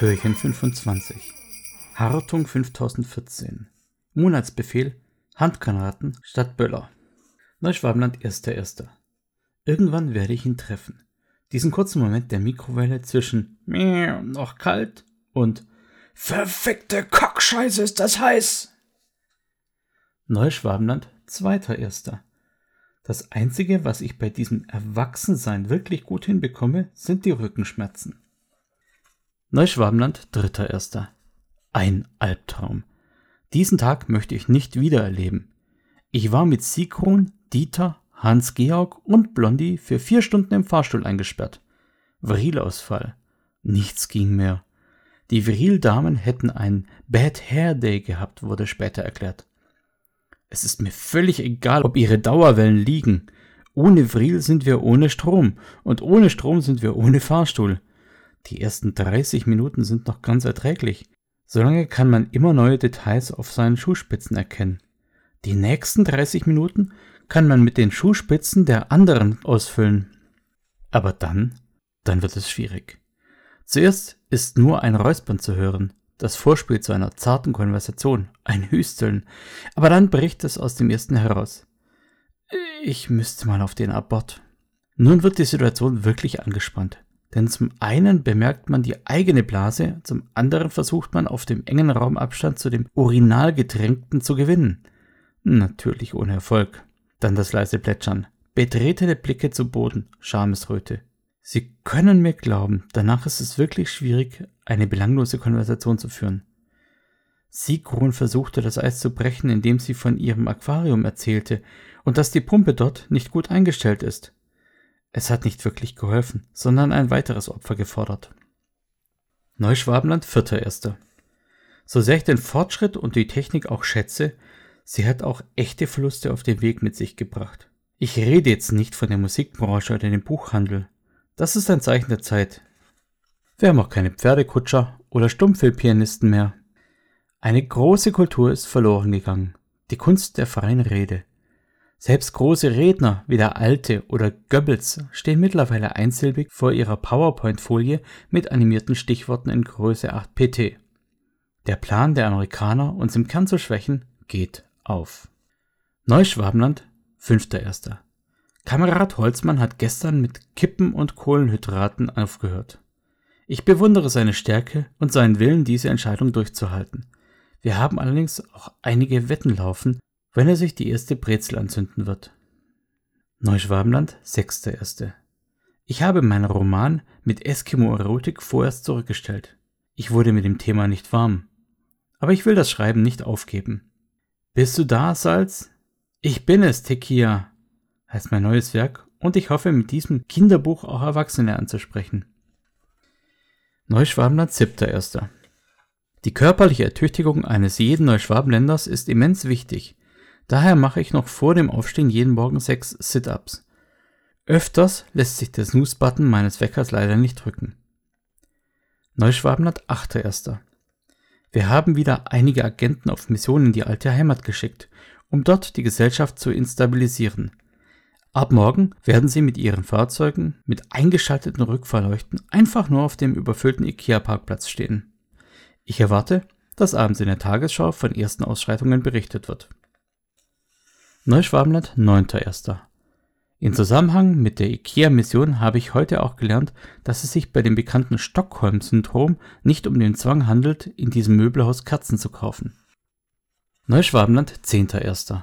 Türchen 25. Hartung 5014. Monatsbefehl Handgranaten statt Böller. Neuschwabenland 1.1. Irgendwann werde ich ihn treffen. Diesen kurzen Moment der Mikrowelle zwischen noch kalt und Verfickte Kackscheiße ist das heiß. Neuschwabenland 2.1. Das Einzige, was ich bei diesem Erwachsensein wirklich gut hinbekomme, sind die Rückenschmerzen. Neuschwabenland 3.1. Ein Albtraum. Diesen Tag möchte ich nicht wiedererleben. Ich war mit Sigrun, Dieter, Hans-Georg und Blondie für vier Stunden im Fahrstuhl eingesperrt. Virilausfall. Nichts ging mehr. Die Viril-Damen hätten einen Bad Hair Day gehabt, wurde später erklärt. Es ist mir völlig egal, ob ihre Dauerwellen liegen. Ohne Vril sind wir ohne Strom und ohne Strom sind wir ohne Fahrstuhl. Die ersten 30 Minuten sind noch ganz erträglich. Solange kann man immer neue Details auf seinen Schuhspitzen erkennen. Die nächsten 30 Minuten kann man mit den Schuhspitzen der anderen ausfüllen. Aber dann, dann wird es schwierig. Zuerst ist nur ein Räuspern zu hören, das Vorspiel zu einer zarten Konversation, ein Hüsteln, aber dann bricht es aus dem ersten heraus. Ich müsste mal auf den Abort. Nun wird die Situation wirklich angespannt, denn zum einen bemerkt man die eigene Blase, zum anderen versucht man auf dem engen Raumabstand zu dem Urinalgetränkten zu gewinnen. Natürlich ohne Erfolg. Dann das leise Plätschern, betretene Blicke zu Boden, Schamesröte. Sie können mir glauben, danach ist es wirklich schwierig, eine belanglose Konversation zu führen. Sigrun versuchte das Eis zu brechen, indem sie von ihrem Aquarium erzählte und dass die Pumpe dort nicht gut eingestellt ist. Es hat nicht wirklich geholfen, sondern ein weiteres Opfer gefordert. Neuschwabenland, vierter Erster. So sehr ich den Fortschritt und die Technik auch schätze, sie hat auch echte Verluste auf dem Weg mit sich gebracht. Ich rede jetzt nicht von der Musikbranche oder dem Buchhandel. Das ist ein Zeichen der Zeit. Wir haben auch keine Pferdekutscher oder Stummfilmpianisten mehr. Eine große Kultur ist verloren gegangen, die Kunst der freien Rede. Selbst große Redner wie der Alte oder Goebbels stehen mittlerweile einsilbig vor ihrer PowerPoint-Folie mit animierten Stichworten in Größe 8 pt. Der Plan der Amerikaner, uns im Kern zu schwächen, geht auf. Neuschwabenland, 5.1. Kamerad Holzmann hat gestern mit Kippen und Kohlenhydraten aufgehört. Ich bewundere seine Stärke und seinen Willen, diese Entscheidung durchzuhalten. Wir haben allerdings auch einige Wetten laufen, wenn er sich die erste Brezel anzünden wird. Neuschwabenland, 6.1. Ich habe meinen Roman mit Eskimo-Erotik vorerst zurückgestellt. Ich wurde mit dem Thema nicht warm. Aber ich will das Schreiben nicht aufgeben. Bist du da, Salz? Ich bin es, Tekia, heißt mein neues Werk und ich hoffe mit diesem Kinderbuch auch Erwachsene anzusprechen. Neuschwabenland 7.1. Die körperliche Ertüchtigung eines jeden Neuschwabenländers ist immens wichtig. Daher mache ich noch vor dem Aufstehen jeden Morgen sechs Sit-Ups. Öfters lässt sich der Snooze-Button meines Weckers leider nicht drücken. Neuschwabenland 8.1. Wir haben wieder einige Agenten auf Missionen in die alte Heimat geschickt, um dort die Gesellschaft zu instabilisieren. Ab morgen werden sie mit ihren Fahrzeugen mit eingeschalteten Rückfahrleuchten einfach nur auf dem überfüllten IKEA-Parkplatz stehen. Ich erwarte, dass abends in der Tagesschau von ersten Ausschreitungen berichtet wird. Neuschwabenland 9.1. In Zusammenhang mit der IKEA-Mission habe ich heute auch gelernt, dass es sich bei dem bekannten Stockholm-Syndrom nicht um den Zwang handelt, in diesem Möbelhaus Kerzen zu kaufen. Neuschwabenland 10.1.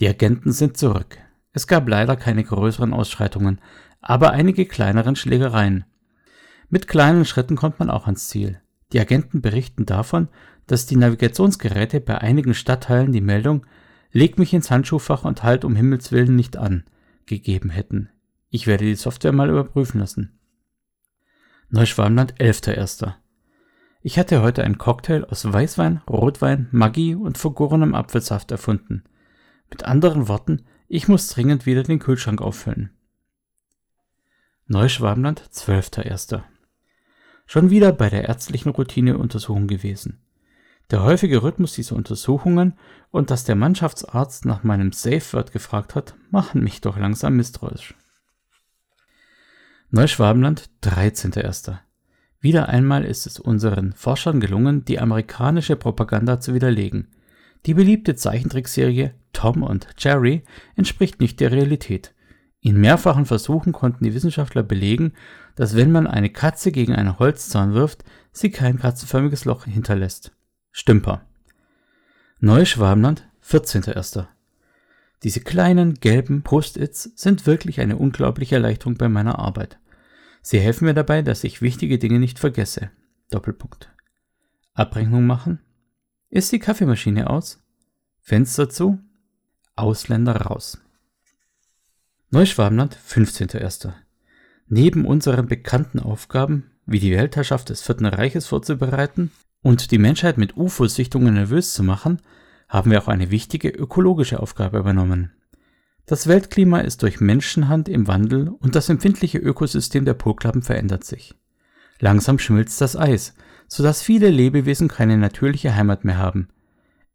Die Agenten sind zurück. Es gab leider keine größeren Ausschreitungen, aber einige kleineren Schlägereien. Mit kleinen Schritten kommt man auch ans Ziel. Die Agenten berichten davon, dass die Navigationsgeräte bei einigen Stadtteilen die Meldung Leg mich ins Handschuhfach und halt um Himmels willen nicht an gegeben hätten. Ich werde die Software mal überprüfen lassen. Neuschwabenland 11.1. Ich hatte heute einen Cocktail aus Weißwein, Rotwein, Maggi und vergorenem Apfelsaft erfunden. Mit anderen Worten, ich muss dringend wieder den Kühlschrank auffüllen. Neuschwabenland, 12.01. Schon wieder bei der ärztlichen Routineuntersuchung gewesen. Der häufige Rhythmus dieser Untersuchungen und dass der Mannschaftsarzt nach meinem Safe-Word gefragt hat, machen mich doch langsam misstrauisch. Neuschwabenland, 13.01. Wieder einmal ist es unseren Forschern gelungen, die amerikanische Propaganda zu widerlegen. Die beliebte Zeichentrickserie Tom und Jerry entspricht nicht der Realität. In mehrfachen Versuchen konnten die Wissenschaftler belegen, dass wenn man eine Katze gegen einen Holzzaun wirft, sie kein katzenförmiges Loch hinterlässt. Stümper. Neues Schwabenland, 14.01. Diese kleinen gelben Post-its sind wirklich eine unglaubliche Erleichterung bei meiner Arbeit. Sie helfen mir dabei, dass ich wichtige Dinge nicht vergesse. Doppelpunkt. Abrechnung machen. Ist die Kaffeemaschine aus? Fenster zu? Ausländer raus. Neuschwabenland, 15.01. Neben unseren bekannten Aufgaben, wie die Weltherrschaft des Vierten Reiches vorzubereiten und die Menschheit mit UFO-Sichtungen nervös zu machen, haben wir auch eine wichtige ökologische Aufgabe übernommen. Das Weltklima ist durch Menschenhand im Wandel und das empfindliche Ökosystem der Polklappen verändert sich. Langsam schmilzt das Eis, sodass viele Lebewesen keine natürliche Heimat mehr haben.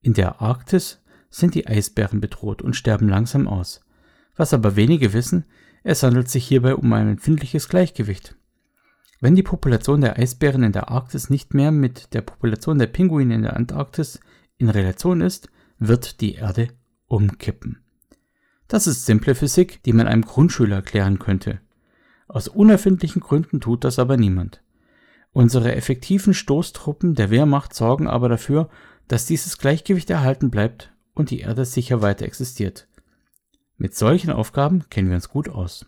In der Arktis sind die Eisbären bedroht und sterben langsam aus. Was aber wenige wissen, es handelt sich hierbei um ein empfindliches Gleichgewicht. Wenn die Population der Eisbären in der Arktis nicht mehr mit der Population der Pinguine in der Antarktis in Relation ist, wird die Erde umkippen. Das ist simple Physik, die man einem Grundschüler erklären könnte. Aus unerfindlichen Gründen tut das aber niemand. Unsere effektiven Stoßtruppen der Wehrmacht sorgen aber dafür, dass dieses Gleichgewicht erhalten bleibt und die Erde sicher weiter existiert. Mit solchen Aufgaben kennen wir uns gut aus.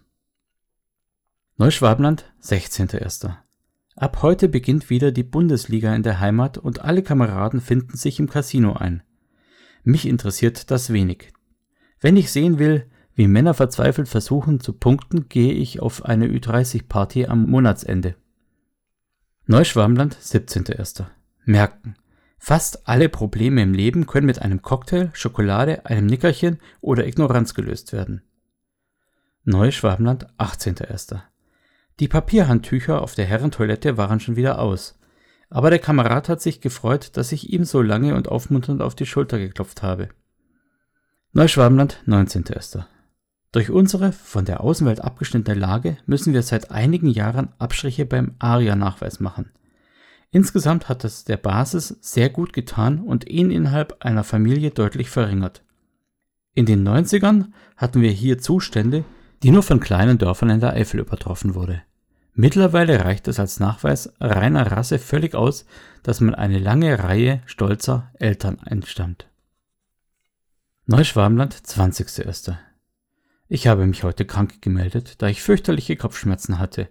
Neuschwabenland, 16.01. Ab heute beginnt wieder die Bundesliga in der Heimat und alle Kameraden finden sich im Casino ein. Mich interessiert das wenig. Wenn ich sehen will, wie Männer verzweifelt versuchen zu punkten, gehe ich auf eine Ü30-Party am Monatsende. Neuschwabenland, 17.01. Merken. Fast alle Probleme im Leben können mit einem Cocktail, Schokolade, einem Nickerchen oder Ignoranz gelöst werden. Neuschwabenland, 18.01. Die Papierhandtücher auf der Herrentoilette waren schon wieder aus. Aber der Kamerad hat sich gefreut, dass ich ihm so lange und aufmunternd auf die Schulter geklopft habe. Neuschwabenland, 19.01. Durch unsere von der Außenwelt abgeschnittene Lage müssen wir seit einigen Jahren Abstriche beim ARIA-Nachweis machen. Insgesamt hat es der Basis sehr gut getan und ihn innerhalb einer Familie deutlich verringert. In den 90ern hatten wir hier Zustände, die nur von kleinen Dörfern in der Eifel übertroffen wurde. Mittlerweile reicht es als Nachweis reiner Rasse völlig aus, dass man eine lange Reihe stolzer Eltern entstammt. Neuschwabenland, 20.01. Ich habe mich heute krank gemeldet, da ich fürchterliche Kopfschmerzen hatte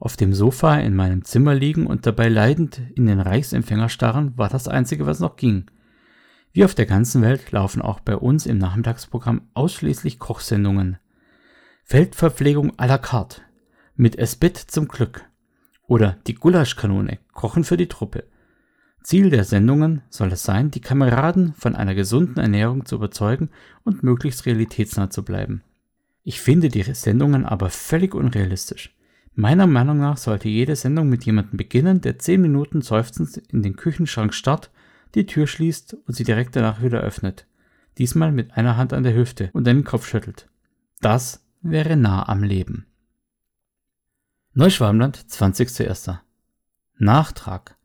auf dem Sofa in meinem Zimmer liegen und dabei leidend in den Reichsempfänger starren, war das Einzige, was noch ging. Wie auf der ganzen Welt laufen auch bei uns im Nachmittagsprogramm ausschließlich Kochsendungen. Feldverpflegung à la carte. Mit Esbit zum Glück. Oder die Gulaschkanone. Kochen für die Truppe. Ziel der Sendungen soll es sein, die Kameraden von einer gesunden Ernährung zu überzeugen und möglichst realitätsnah zu bleiben. Ich finde die Sendungen aber völlig unrealistisch. Meiner Meinung nach sollte jede Sendung mit jemandem beginnen, der 10 Minuten seufzend in den Küchenschrank starrt, die Tür schließt und sie direkt danach wieder öffnet. Diesmal mit einer Hand an der Hüfte und den Kopf schüttelt. Das wäre nah am Leben. Neuschwabenland, 20.01. Nachtrag.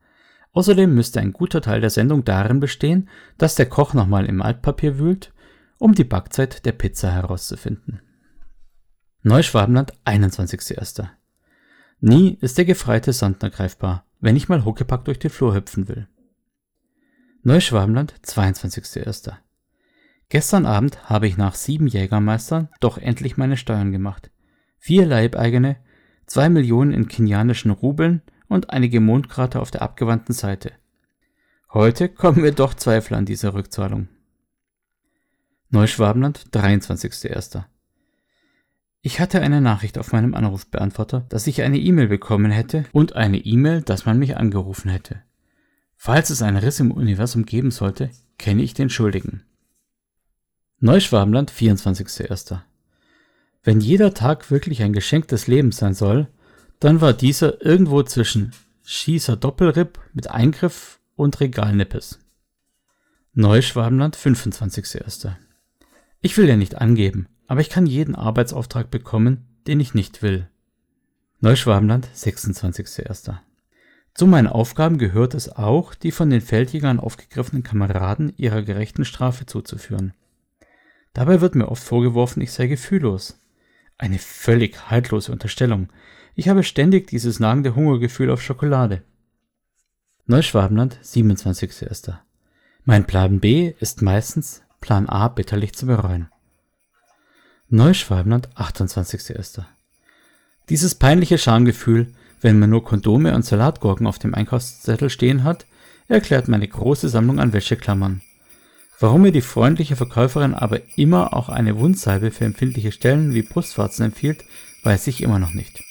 Außerdem müsste ein guter Teil der Sendung darin bestehen, dass der Koch nochmal im Altpapier wühlt, um die Backzeit der Pizza herauszufinden. Neuschwabenland, 21.01. Nie ist der gefreite Sandner greifbar, wenn ich mal Huckepack durch den Flur hüpfen will. Neuschwabenland, 22.01. Gestern Abend habe ich nach sieben Jägermeistern doch endlich meine Steuern gemacht. Vier Leibeigene, zwei Millionen in kenianischen Rubeln und einige Mondkrater auf der abgewandten Seite. Heute kommen wir doch Zweifel an dieser Rückzahlung. Neuschwabenland, 23.01. Ich hatte eine Nachricht auf meinem Anrufbeantworter, dass ich eine E-Mail bekommen hätte und eine E-Mail, dass man mich angerufen hätte. Falls es einen Riss im Universum geben sollte, kenne ich den Schuldigen. Neuschwabenland, 24.01. Wenn jeder Tag wirklich ein Geschenk des Lebens sein soll, dann war dieser irgendwo zwischen Schießer Doppelripp mit Eingriff und Regalnippes. Neuschwabenland, 25.01. Ich will ja nicht angeben, aber ich kann jeden Arbeitsauftrag bekommen, den ich nicht will. Neuschwabenland, 26.01. Zu meinen Aufgaben gehört es auch, die von den Feldjägern aufgegriffenen Kameraden ihrer gerechten Strafe zuzuführen. Dabei wird mir oft vorgeworfen, ich sei gefühllos. Eine völlig haltlose Unterstellung. Ich habe ständig dieses nagende Hungergefühl auf Schokolade. Neuschwabenland, 27.01. Mein Plan B ist meistens Plan A bitterlich zu bereuen. Neuschwabenland, 28.01. Dieses peinliche Schamgefühl, wenn man nur Kondome und Salatgurken auf dem Einkaufszettel stehen hat, erklärt meine große Sammlung an Wäscheklammern. Warum mir die freundliche Verkäuferin aber immer auch eine Wundsalbe für empfindliche Stellen wie Brustwarzen empfiehlt, weiß ich immer noch nicht